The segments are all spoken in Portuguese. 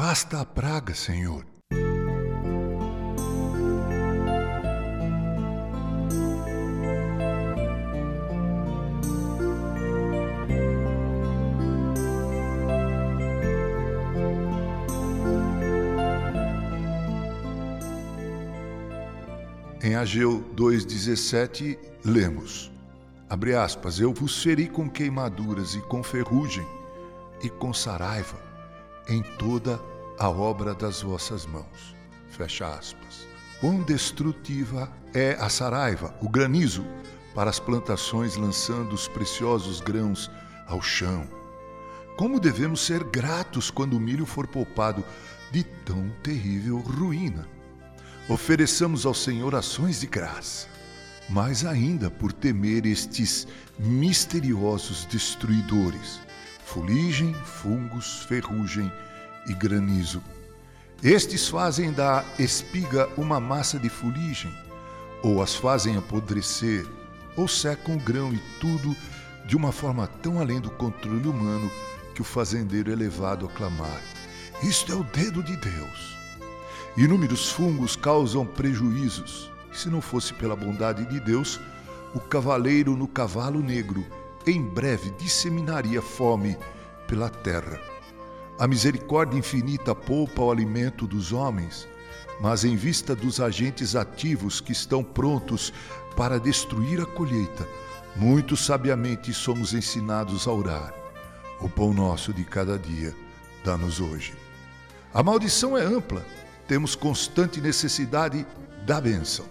Afasta a praga, Senhor. Em Ageu 2,17, lemos: Abre aspas, eu vos feri com queimaduras e com ferrugem e com saraiva em toda a obra das vossas mãos. Fecha aspas. Quão destrutiva é a saraiva, o granizo, para as plantações lançando os preciosos grãos ao chão. Como devemos ser gratos quando o milho for poupado de tão terrível ruína ofereçamos ao Senhor ações de graça, mais ainda por temer estes misteriosos destruidores, fuligem, fungos, ferrugem e granizo. Estes fazem da espiga uma massa de fuligem, ou as fazem apodrecer, ou secam o grão e tudo de uma forma tão além do controle humano que o fazendeiro é levado a clamar: Isto é o dedo de Deus. Inúmeros fungos causam prejuízos. Se não fosse pela bondade de Deus, o cavaleiro no cavalo negro em breve disseminaria fome pela terra. A misericórdia infinita poupa o alimento dos homens, mas em vista dos agentes ativos que estão prontos para destruir a colheita, muito sabiamente somos ensinados a orar. O pão nosso de cada dia dá-nos hoje. A maldição é ampla temos constante necessidade da bênção.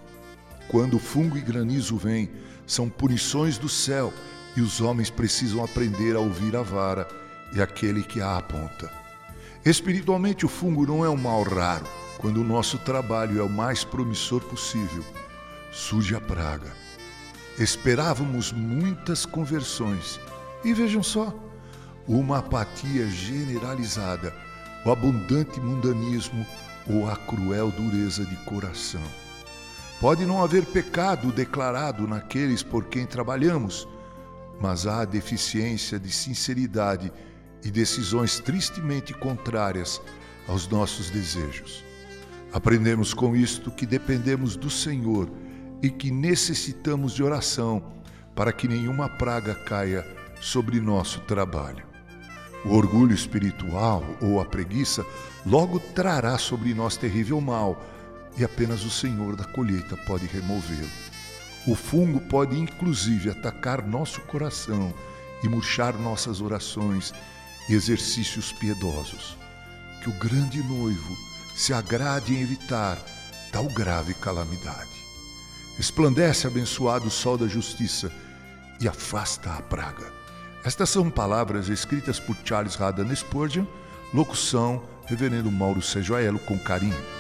Quando fungo e granizo vêm, são punições do céu e os homens precisam aprender a ouvir a vara e aquele que a aponta. Espiritualmente, o fungo não é um mal raro. Quando o nosso trabalho é o mais promissor possível, surge a praga. Esperávamos muitas conversões e vejam só, uma apatia generalizada, o abundante mundanismo, ou a cruel dureza de coração. Pode não haver pecado declarado naqueles por quem trabalhamos, mas há deficiência de sinceridade e decisões tristemente contrárias aos nossos desejos. Aprendemos com isto que dependemos do Senhor e que necessitamos de oração para que nenhuma praga caia sobre nosso trabalho. O orgulho espiritual ou a preguiça logo trará sobre nós terrível mal, e apenas o Senhor da colheita pode removê-lo. O fungo pode inclusive atacar nosso coração e murchar nossas orações e exercícios piedosos. Que o grande noivo se agrade em evitar tal grave calamidade. Esplandece abençoado o sol da justiça e afasta a praga. Estas são palavras escritas por Charles Haddon Spurgeon, locução Reverendo Mauro Sejoelo com carinho.